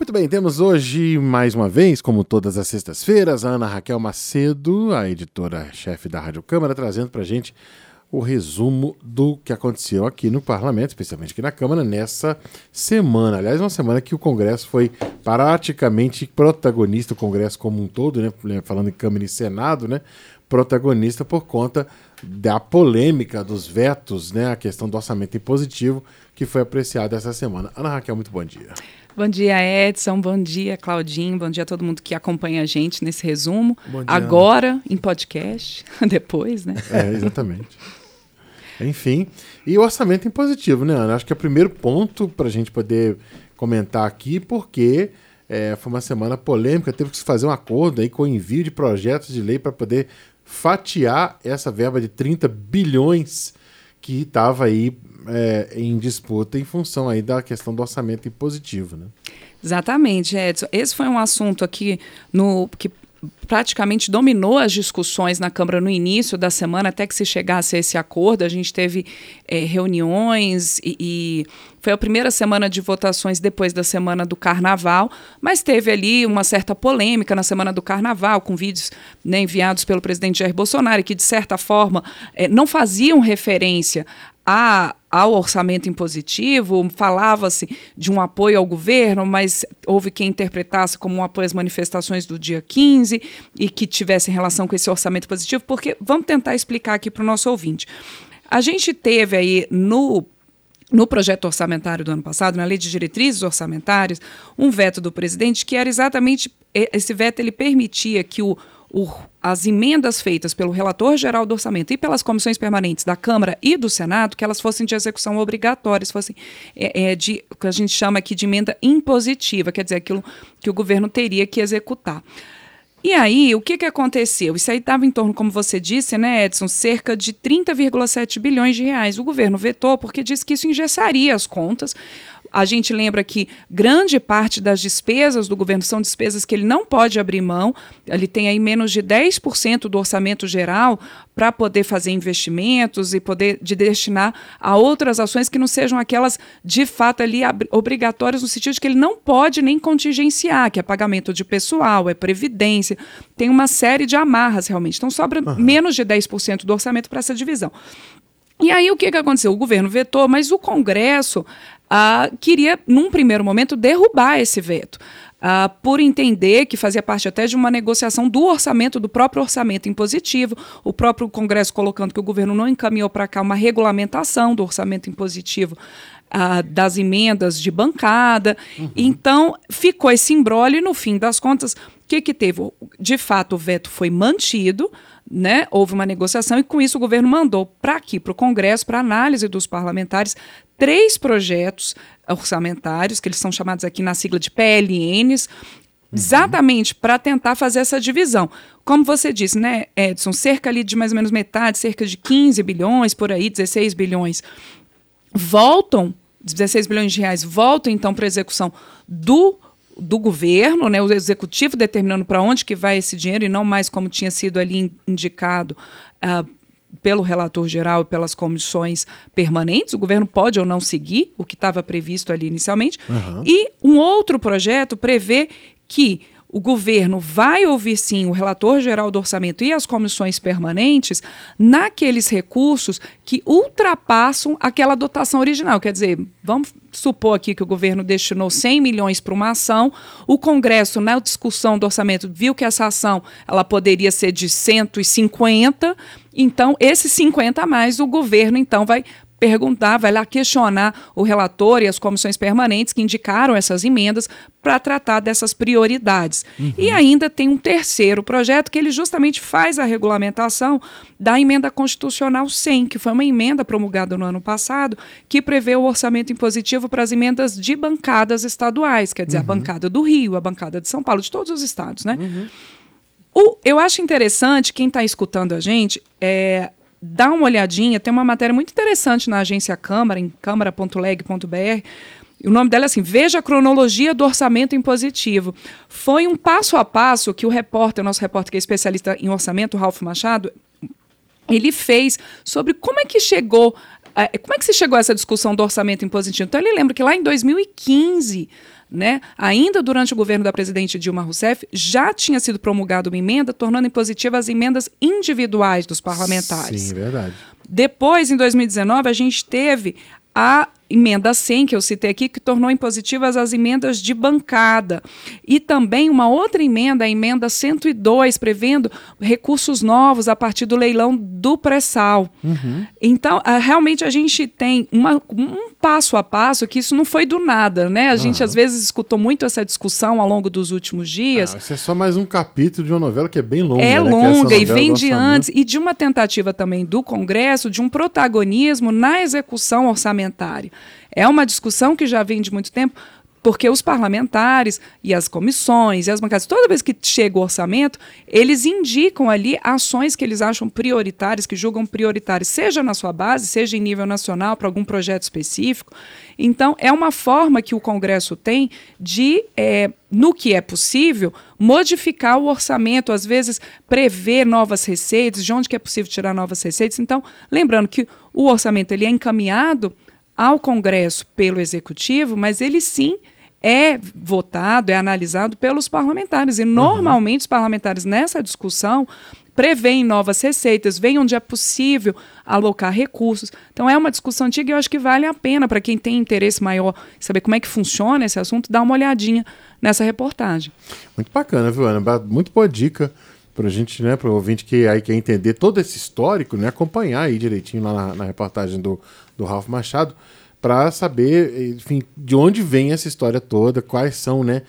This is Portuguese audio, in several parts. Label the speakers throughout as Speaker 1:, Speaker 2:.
Speaker 1: Muito bem, temos hoje mais uma vez, como todas as sextas-feiras, a Ana Raquel Macedo, a editora-chefe da Rádio Câmara, trazendo para a gente o resumo do que aconteceu aqui no parlamento, especialmente aqui na Câmara, nessa semana. Aliás, uma semana que o Congresso foi praticamente protagonista, o Congresso como um todo, né? Falando em Câmara e Senado, né? Protagonista por conta da polêmica dos vetos, né? A questão do orçamento impositivo que foi apreciada essa semana. Ana Raquel, muito bom dia.
Speaker 2: Bom dia, Edson. Bom dia, Claudinho. Bom dia a todo mundo que acompanha a gente nesse resumo. Dia, Agora, Ana. em podcast, depois, né?
Speaker 1: É, exatamente. Enfim, e o orçamento impositivo, né, Ana? Acho que é o primeiro ponto para a gente poder comentar aqui, porque é, foi uma semana polêmica, teve que se fazer um acordo aí com o envio de projetos de lei para poder fatiar essa verba de 30 bilhões que estava aí é, em disputa em função aí da questão do orçamento impositivo, né?
Speaker 2: Exatamente, Edson. Esse foi um assunto aqui no que praticamente dominou as discussões na Câmara no início da semana, até que se chegasse a esse acordo. A gente teve é, reuniões e, e, foi a primeira semana de votações depois da semana do Carnaval, mas teve ali uma certa polêmica na semana do Carnaval, com vídeos né, enviados pelo presidente Jair Bolsonaro, que de certa forma é, não faziam referência a, ao orçamento impositivo, falava-se de um apoio ao governo, mas houve quem interpretasse como um apoio às manifestações do dia 15 e que tivesse relação com esse orçamento positivo, porque vamos tentar explicar aqui para o nosso ouvinte. A gente teve aí no no projeto orçamentário do ano passado, na lei de diretrizes orçamentárias, um veto do presidente que era exatamente esse veto ele permitia que o o, as emendas feitas pelo relator geral do orçamento e pelas comissões permanentes da Câmara e do Senado, que elas fossem de execução obrigatória, fossem é, é, de o que a gente chama aqui de emenda impositiva, quer dizer, aquilo que o governo teria que executar. E aí, o que, que aconteceu? Isso aí estava em torno, como você disse, né, Edson, cerca de 30,7 bilhões de reais. O governo vetou porque disse que isso engessaria as contas. A gente lembra que grande parte das despesas do governo são despesas que ele não pode abrir mão. Ele tem aí menos de 10% do orçamento geral para poder fazer investimentos e poder de destinar a outras ações que não sejam aquelas de fato ali obrigatórias no sentido de que ele não pode nem contingenciar, que é pagamento de pessoal, é previdência, tem uma série de amarras realmente. Então sobra uhum. menos de 10% do orçamento para essa divisão. E aí o que, que aconteceu? O governo vetou, mas o Congresso uh, queria, num primeiro momento, derrubar esse veto. Uh, por entender que fazia parte até de uma negociação do orçamento, do próprio orçamento impositivo, o próprio Congresso colocando que o governo não encaminhou para cá uma regulamentação do orçamento impositivo uh, das emendas de bancada. Uhum. Então, ficou esse embrólio e, no fim das contas, o que, que teve? De fato, o veto foi mantido, né, houve uma negociação e com isso o governo mandou para aqui, para o Congresso, para análise dos parlamentares, três projetos orçamentários, que eles são chamados aqui na sigla de PLNs, uhum. exatamente para tentar fazer essa divisão. Como você disse, né, Edson, cerca ali de mais ou menos metade, cerca de 15 bilhões, por aí, 16 bilhões, voltam, 16 bilhões de reais voltam então para a execução do do governo, né, o executivo determinando para onde que vai esse dinheiro e não mais como tinha sido ali indicado uh, pelo relator geral e pelas comissões permanentes. O governo pode ou não seguir o que estava previsto ali inicialmente. Uhum. E um outro projeto prevê que o governo vai ouvir sim o relator geral do orçamento e as comissões permanentes naqueles recursos que ultrapassam aquela dotação original. Quer dizer, vamos supor aqui que o governo destinou 100 milhões para uma ação, o Congresso, na discussão do orçamento, viu que essa ação ela poderia ser de 150, então esses 50 a mais o governo então vai perguntar, vai lá questionar o relator e as comissões permanentes que indicaram essas emendas para tratar dessas prioridades. Uhum. E ainda tem um terceiro projeto que ele justamente faz a regulamentação da emenda constitucional 100, que foi uma emenda promulgada no ano passado, que prevê o orçamento impositivo para as emendas de bancadas estaduais, quer dizer, uhum. a bancada do Rio, a bancada de São Paulo, de todos os estados, né? Uhum. O, eu acho interessante, quem está escutando a gente, é, dá uma olhadinha, tem uma matéria muito interessante na agência Câmara, em câmara.leg.br. O nome dela é assim: Veja a cronologia do orçamento impositivo. Foi um passo a passo que o repórter, o nosso repórter que é especialista em orçamento, Ralph Machado, ele fez sobre como é que chegou como é que se chegou a essa discussão do orçamento impositivo? Então, ele lembra que lá em 2015, né, ainda durante o governo da presidente Dilma Rousseff, já tinha sido promulgada uma emenda tornando impositiva as emendas individuais dos parlamentares.
Speaker 1: Sim, verdade.
Speaker 2: Depois, em 2019, a gente teve a emenda 100, que eu citei aqui, que tornou impositivas as emendas de bancada. E também uma outra emenda, a emenda 102, prevendo recursos novos a partir do leilão do pré-sal. Uhum. Então, realmente a gente tem uma, um passo a passo que isso não foi do nada, né? A uhum. gente às vezes escutou muito essa discussão ao longo dos últimos dias. Ah,
Speaker 1: isso é só mais um capítulo de uma novela que é bem longa.
Speaker 2: É
Speaker 1: né?
Speaker 2: longa é e vem de antes e de uma tentativa também do Congresso de um protagonismo na execução orçamentária. É uma discussão que já vem de muito tempo, porque os parlamentares e as comissões e as bancadas, toda vez que chega o orçamento, eles indicam ali ações que eles acham prioritárias, que julgam prioritárias, seja na sua base, seja em nível nacional, para algum projeto específico. Então, é uma forma que o Congresso tem de, é, no que é possível, modificar o orçamento, às vezes prever novas receitas, de onde que é possível tirar novas receitas. Então, lembrando que o orçamento ele é encaminhado ao Congresso pelo Executivo, mas ele sim é votado, é analisado pelos parlamentares. E normalmente uhum. os parlamentares nessa discussão prevêem novas receitas, veem onde é possível alocar recursos. Então é uma discussão antiga e eu acho que vale a pena para quem tem interesse maior saber como é que funciona esse assunto, dar uma olhadinha nessa reportagem.
Speaker 1: Muito bacana, viu, Ana? Muito boa dica para a gente, né, para o ouvinte que aí quer entender todo esse histórico, né, acompanhar aí direitinho lá na, na reportagem do, do Ralph Machado, para saber, enfim, de onde vem essa história toda, quais são, né,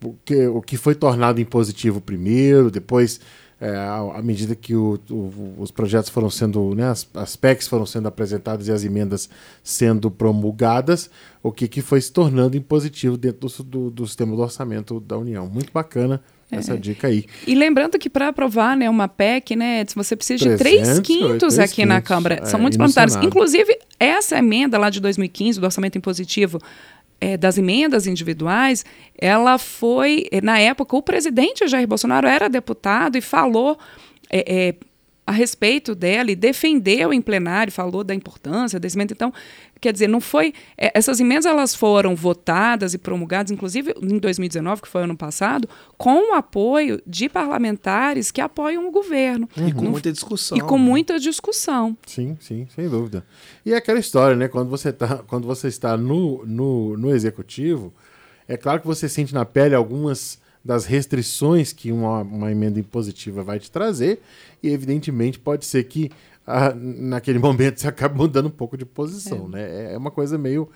Speaker 1: o que, o que foi tornado impositivo primeiro, depois, é, à, medida que o, o, os projetos foram sendo, né, as, as PECs foram sendo apresentadas e as emendas sendo promulgadas, o que, que foi se tornando impositivo dentro do, do, do sistema do orçamento da União. Muito bacana essa é. dica aí.
Speaker 2: E lembrando que para aprovar né, uma PEC, né, você precisa de 3 quintos aqui na Câmara. São é, muitos parlamentares. Inclusive, essa emenda lá de 2015, do orçamento impositivo, é, das emendas individuais, ela foi, na época, o presidente Jair Bolsonaro era deputado e falou é, é, a respeito dela e defendeu em plenário, falou da importância desse emenda. Então, quer dizer, não foi. É, essas emendas elas foram votadas e promulgadas, inclusive em 2019, que foi ano passado, com o apoio de parlamentares que apoiam o governo.
Speaker 3: Uhum. E com muita discussão.
Speaker 2: E com né? muita discussão.
Speaker 1: Sim, sim, sem dúvida. E é aquela história, né? Quando você, tá, quando você está no, no, no executivo, é claro que você sente na pele algumas das restrições que uma, uma emenda impositiva vai te trazer, e evidentemente pode ser que ah, naquele momento você acabe mudando um pouco de posição, é. né? É, é uma coisa meio,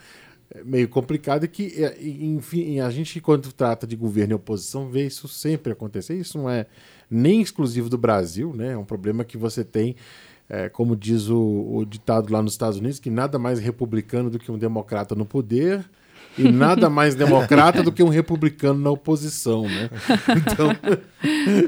Speaker 1: meio complicada que, é, enfim, a gente quando trata de governo e oposição vê isso sempre acontecer. Isso não é nem exclusivo do Brasil, né? É um problema que você tem é, como diz o, o, ditado lá nos Estados Unidos, que nada mais republicano do que um democrata no poder e nada mais democrata do que um republicano na oposição, né? Então,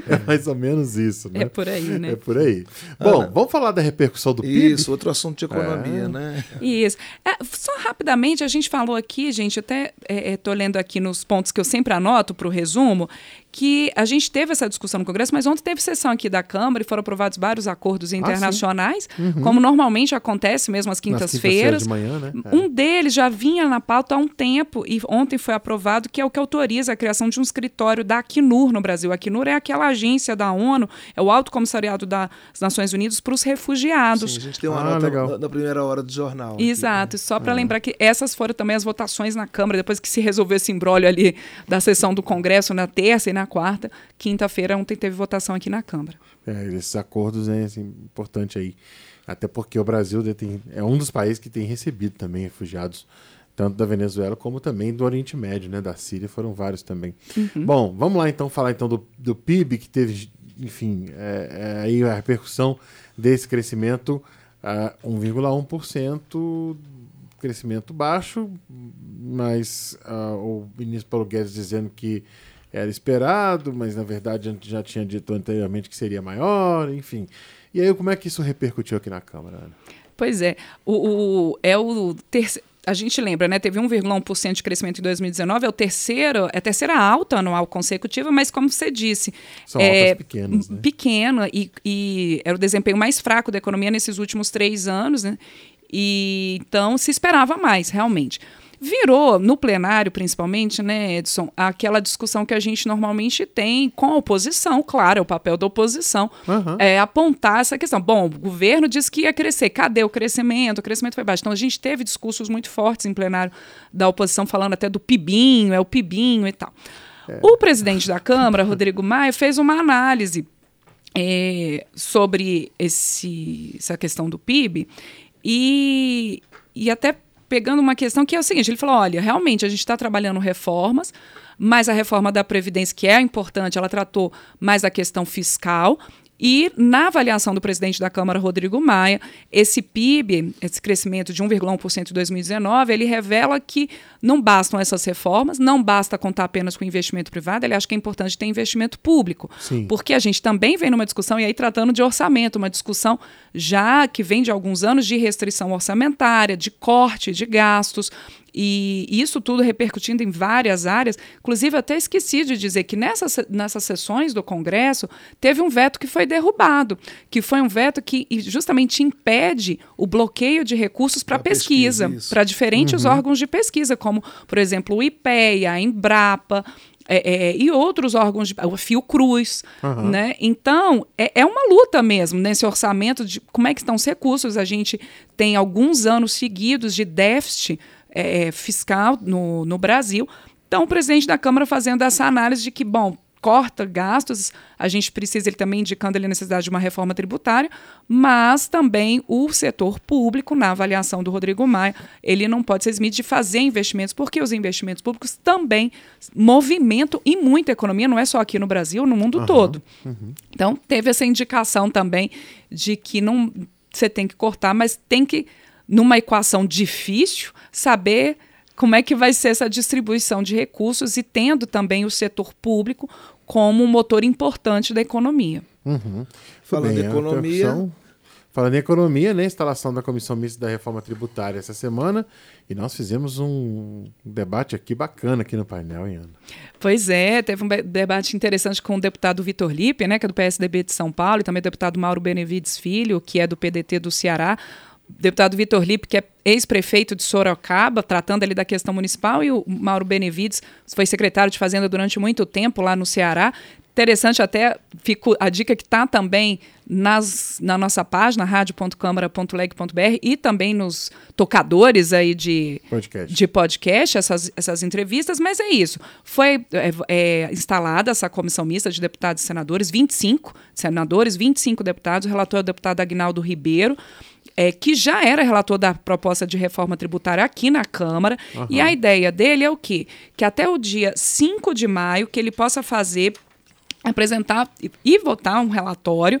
Speaker 1: é mais ou menos isso, né?
Speaker 2: É por aí, né?
Speaker 1: É por aí. Bom, Ana, vamos falar da repercussão do PIB?
Speaker 3: Isso, outro assunto de economia, é. né?
Speaker 2: Isso. É, só rapidamente, a gente falou aqui, gente, até estou é, é lendo aqui nos pontos que eu sempre anoto para o resumo, que a gente teve essa discussão no Congresso, mas ontem teve sessão aqui da Câmara e foram aprovados vários acordos ah, internacionais, ah, uhum. como normalmente acontece mesmo às quintas-feiras.
Speaker 1: Quintas de manhã, né? É.
Speaker 2: Um deles já vinha na pauta há um tempo e ontem foi aprovado, que é o que autoriza a criação de um escritório da Acnur no Brasil. A Acnur é aquela agência da ONU, é o Alto Comissariado das Nações Unidas para os refugiados. Sim,
Speaker 3: a gente tem uma ah, nota legal. na primeira hora do jornal.
Speaker 2: Exato, aqui, né? só para ah. lembrar que essas foram também as votações na Câmara, depois que se resolveu esse embrólio ali da sessão do Congresso na terça e na quarta, quinta-feira ontem teve votação aqui na Câmara.
Speaker 1: É, esses acordos é assim, importante aí. Até porque o Brasil tem, é um dos países que tem recebido também refugiados, tanto da Venezuela como também do Oriente Médio, né? Da Síria, foram vários também. Uhum. Bom, vamos lá então falar então do, do PIB, que teve, enfim, é, é, aí a repercussão desse crescimento, uh, 1,1%, crescimento baixo, mas uh, o ministro Paulo Guedes dizendo que era esperado, mas na verdade a gente já tinha dito anteriormente que seria maior, enfim. E aí, como é que isso repercutiu aqui na Câmara? Ana?
Speaker 2: Pois é, o, o é o terceiro a gente lembra, né? Teve 1,1% de crescimento em 2019, é o terceiro, é a terceira alta anual consecutiva, mas como você disse,
Speaker 1: São é altas pequenas, né?
Speaker 2: pequeno e, e era o desempenho mais fraco da economia nesses últimos três anos, né? E então se esperava mais, realmente. Virou, no plenário principalmente, né, Edson, aquela discussão que a gente normalmente tem com a oposição, claro, é o papel da oposição, uhum. é apontar essa questão. Bom, o governo disse que ia crescer, cadê o crescimento? O crescimento foi baixo. Então a gente teve discursos muito fortes em plenário da oposição, falando até do PIBinho, é o PIBinho e tal. É. O presidente da Câmara, Rodrigo Maia, fez uma análise é, sobre esse, essa questão do PIB e, e até pegando uma questão que é o seguinte: ele falou, olha, realmente a gente está trabalhando reformas, mas a reforma da Previdência, que é importante, ela tratou mais da questão fiscal. E na avaliação do presidente da Câmara, Rodrigo Maia, esse PIB, esse crescimento de 1,1% em 2019, ele revela que não bastam essas reformas, não basta contar apenas com investimento privado, ele acha que é importante ter investimento público. Sim. Porque a gente também vem numa discussão, e aí tratando de orçamento, uma discussão já que vem de alguns anos de restrição orçamentária, de corte de gastos. E isso tudo repercutindo em várias áreas. Inclusive, até esqueci de dizer que nessas, nessas sessões do Congresso teve um veto que foi derrubado, que foi um veto que justamente impede o bloqueio de recursos para pesquisa, para diferentes uhum. órgãos de pesquisa, como, por exemplo, o IPEA, a Embrapa, é, é, e outros órgãos, de, o Fiocruz, uhum. né? Então, é, é, uma luta mesmo nesse orçamento de como é que estão os recursos. A gente tem alguns anos seguidos de déficit é, fiscal no, no Brasil. Então, o presidente da Câmara fazendo essa análise de que, bom, corta gastos, a gente precisa, ele também indicando a necessidade de uma reforma tributária, mas também o setor público, na avaliação do Rodrigo Maia, ele não pode ser eximido de fazer investimentos, porque os investimentos públicos também movimentam e muita economia, não é só aqui no Brasil, no mundo uhum, todo. Uhum. Então, teve essa indicação também de que não você tem que cortar, mas tem que numa equação difícil, saber como é que vai ser essa distribuição de recursos e tendo também o setor público como um motor importante da economia.
Speaker 1: Uhum. Falando em economia. Falando em economia, né, instalação da Comissão Mista da Reforma Tributária essa semana, e nós fizemos um debate aqui bacana aqui no painel, Ana.
Speaker 2: Pois é, teve um debate interessante com o deputado Vitor Lipe, né, que é do PSDB de São Paulo, e também o deputado Mauro Benevides Filho, que é do PDT do Ceará deputado Vitor Lipe, que é ex-prefeito de Sorocaba, tratando ali da questão municipal, e o Mauro Benevides foi secretário de Fazenda durante muito tempo lá no Ceará. Interessante até fico, a dica que está também nas, na nossa página, rádio.câmara.leg.br e também nos tocadores aí de podcast, de podcast essas, essas entrevistas, mas é isso. Foi é, é, instalada essa comissão mista de deputados e senadores, 25 senadores, 25 deputados, o relator é o deputado Agnaldo Ribeiro é, que já era relator da proposta de reforma tributária aqui na Câmara. Uhum. E a ideia dele é o quê? Que até o dia 5 de maio que ele possa fazer, apresentar e votar um relatório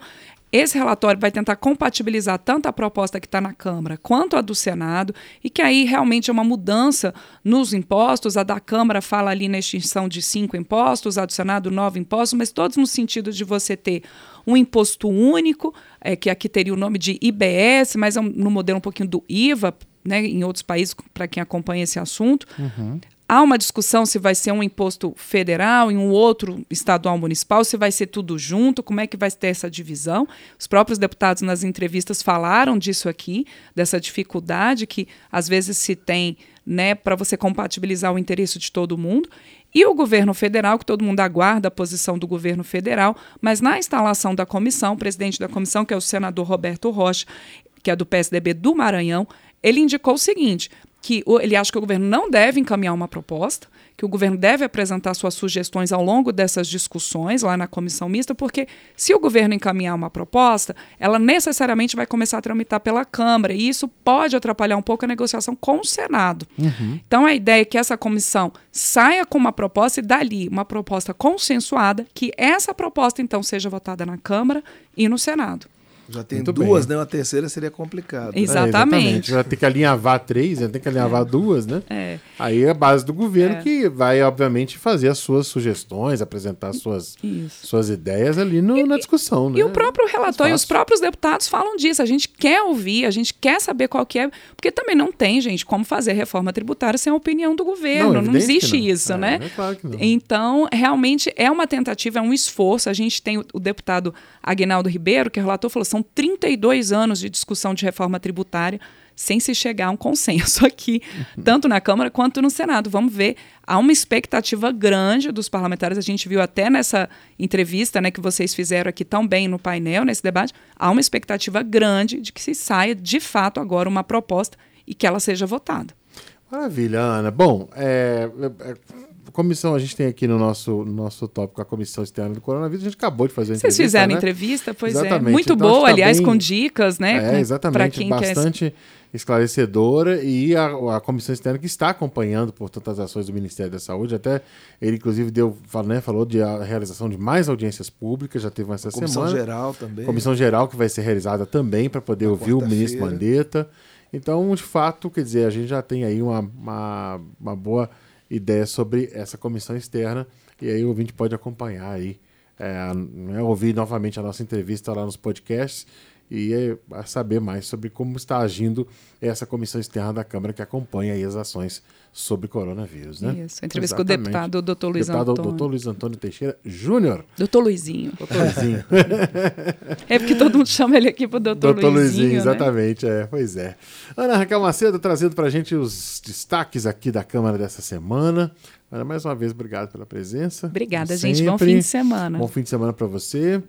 Speaker 2: esse relatório vai tentar compatibilizar tanto a proposta que está na Câmara quanto a do Senado, e que aí realmente é uma mudança nos impostos. A da Câmara fala ali na extinção de cinco impostos, a do Senado, nove impostos, mas todos no sentido de você ter um imposto único, é, que aqui teria o nome de IBS, mas é um, no modelo um pouquinho do IVA, né, em outros países, para quem acompanha esse assunto. Uhum. Há uma discussão se vai ser um imposto federal e um outro estadual municipal, se vai ser tudo junto, como é que vai ter essa divisão. Os próprios deputados nas entrevistas falaram disso aqui, dessa dificuldade que às vezes se tem né, para você compatibilizar o interesse de todo mundo. E o governo federal, que todo mundo aguarda a posição do governo federal, mas na instalação da comissão, o presidente da comissão, que é o senador Roberto Rocha, que é do PSDB do Maranhão, ele indicou o seguinte: que ele acha que o governo não deve encaminhar uma proposta, que o governo deve apresentar suas sugestões ao longo dessas discussões lá na comissão mista, porque se o governo encaminhar uma proposta, ela necessariamente vai começar a tramitar pela Câmara, e isso pode atrapalhar um pouco a negociação com o Senado. Uhum. Então a ideia é que essa comissão saia com uma proposta e dali uma proposta consensuada, que essa proposta então seja votada na Câmara e no Senado.
Speaker 3: Já tem Muito duas, bem. né? Uma terceira seria complicado.
Speaker 2: Né? Exatamente. É, exatamente.
Speaker 1: Já tem que alinhavar três, já tem que alinhavar é. duas, né? É. Aí é a base do governo é. que vai, obviamente, fazer as suas sugestões, apresentar as suas, suas ideias ali no, e, na discussão.
Speaker 2: E, né? e o próprio relator e os próprios deputados falam disso. A gente quer ouvir, a gente quer saber qual que é, porque também não tem, gente, como fazer reforma tributária sem a opinião do governo. Não, não existe não. isso, é, né? É claro que não. Então, realmente é uma tentativa, é um esforço. A gente tem o, o deputado Aguinaldo Ribeiro, que é relator, falou: são 32 anos de discussão de reforma tributária sem se chegar a um consenso aqui, tanto na Câmara quanto no Senado. Vamos ver. Há uma expectativa grande dos parlamentares. A gente viu até nessa entrevista né, que vocês fizeram aqui tão bem no painel, nesse debate, há uma expectativa grande de que se saia de fato agora uma proposta e que ela seja votada.
Speaker 1: Maravilha, Ana. Bom, é, é, comissão, a gente tem aqui no nosso, no nosso tópico a comissão externa do coronavírus, a gente acabou de fazer a
Speaker 2: Vocês fizeram
Speaker 1: né?
Speaker 2: entrevista, pois é. exatamente. é. Muito então, boa, tá aliás, bem... com dicas, né?
Speaker 1: É, exatamente, quem bastante quer... esclarecedora e a, a comissão externa que está acompanhando, portanto, as ações do Ministério da Saúde, até ele, inclusive, deu, né, falou de a realização de mais audiências públicas, já teve uma essa
Speaker 3: comissão
Speaker 1: semana.
Speaker 3: Comissão geral também.
Speaker 1: Comissão geral que vai ser realizada também para poder Na ouvir o ministro Mandetta. Então, de fato, quer dizer, a gente já tem aí uma, uma, uma boa ideia sobre essa comissão externa e aí o ouvinte pode acompanhar aí, é, né, ouvir novamente a nossa entrevista lá nos podcasts e é, saber mais sobre como está agindo essa comissão externa da Câmara que acompanha as ações sobre coronavírus, né?
Speaker 2: Isso, entrevista Exatamente. com o deputado doutor Luiz deputado, Antônio.
Speaker 1: Luiz Antônio Teixeira Júnior.
Speaker 2: Doutor Luizinho.
Speaker 1: Doutor Luizinho.
Speaker 2: é porque todo mundo chama ele aqui pro doutor, doutor Luizinho, Luizinho,
Speaker 1: né? exatamente, é, pois é. Ana Raquel Macedo trazendo pra gente os destaques aqui da Câmara dessa semana. Ana, mais uma vez, obrigado pela presença.
Speaker 2: Obrigada, gente. Bom fim de semana.
Speaker 1: Bom fim de semana para você.